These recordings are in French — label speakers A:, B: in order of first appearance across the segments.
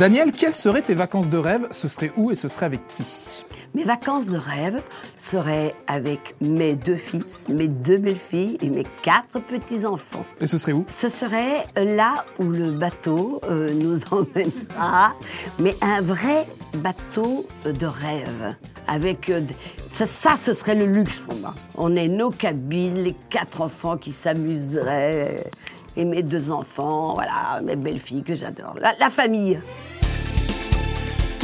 A: Daniel, quelles seraient tes vacances de rêve? Ce serait où et ce serait avec qui?
B: Mes vacances de rêve seraient avec mes deux fils, mes deux belles-filles et mes quatre petits-enfants.
A: Et ce serait où?
B: Ce serait là où le bateau euh, nous emmènera, mais un vrai bateau de rêve. Avec euh, ça, ça, ce serait le luxe pour moi. On est nos cabines, les quatre enfants qui s'amuseraient, et mes deux enfants, voilà, mes belles-filles que j'adore. La, la famille.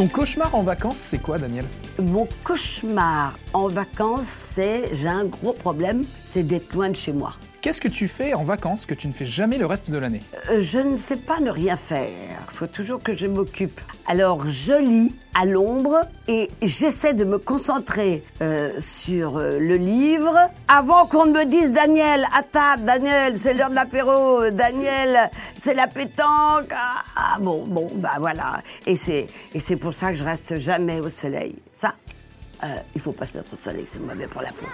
A: Ton cauchemar en vacances, c'est quoi, Daniel?
B: Mon cauchemar en vacances, c'est j'ai un gros problème, c'est d'être loin de chez moi.
A: Qu'est-ce que tu fais en vacances que tu ne fais jamais le reste de l'année?
B: Euh, Je ne sais pas ne rien faire. Il faut toujours que je m'occupe. Alors, je lis à l'ombre et j'essaie de me concentrer euh, sur euh, le livre avant qu'on ne me dise Daniel, à table, Daniel, c'est l'heure de l'apéro, Daniel, c'est la pétanque. Ah, bon, bon, bah voilà. Et c'est et c'est pour ça que je reste jamais au soleil. Ça, il faut pas se mettre au soleil, c'est mauvais pour la peau.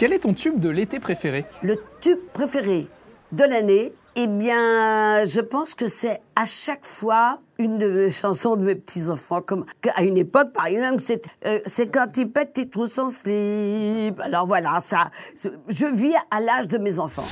A: Quel est ton tube de l'été préféré?
B: Le tube préféré de l'année, eh bien, je pense que c'est à chaque fois une de mes chansons de mes petits-enfants. À une époque, par exemple, c'est euh, quand ils pètent tes trous sans slip. Alors voilà, ça, je vis à l'âge de mes enfants.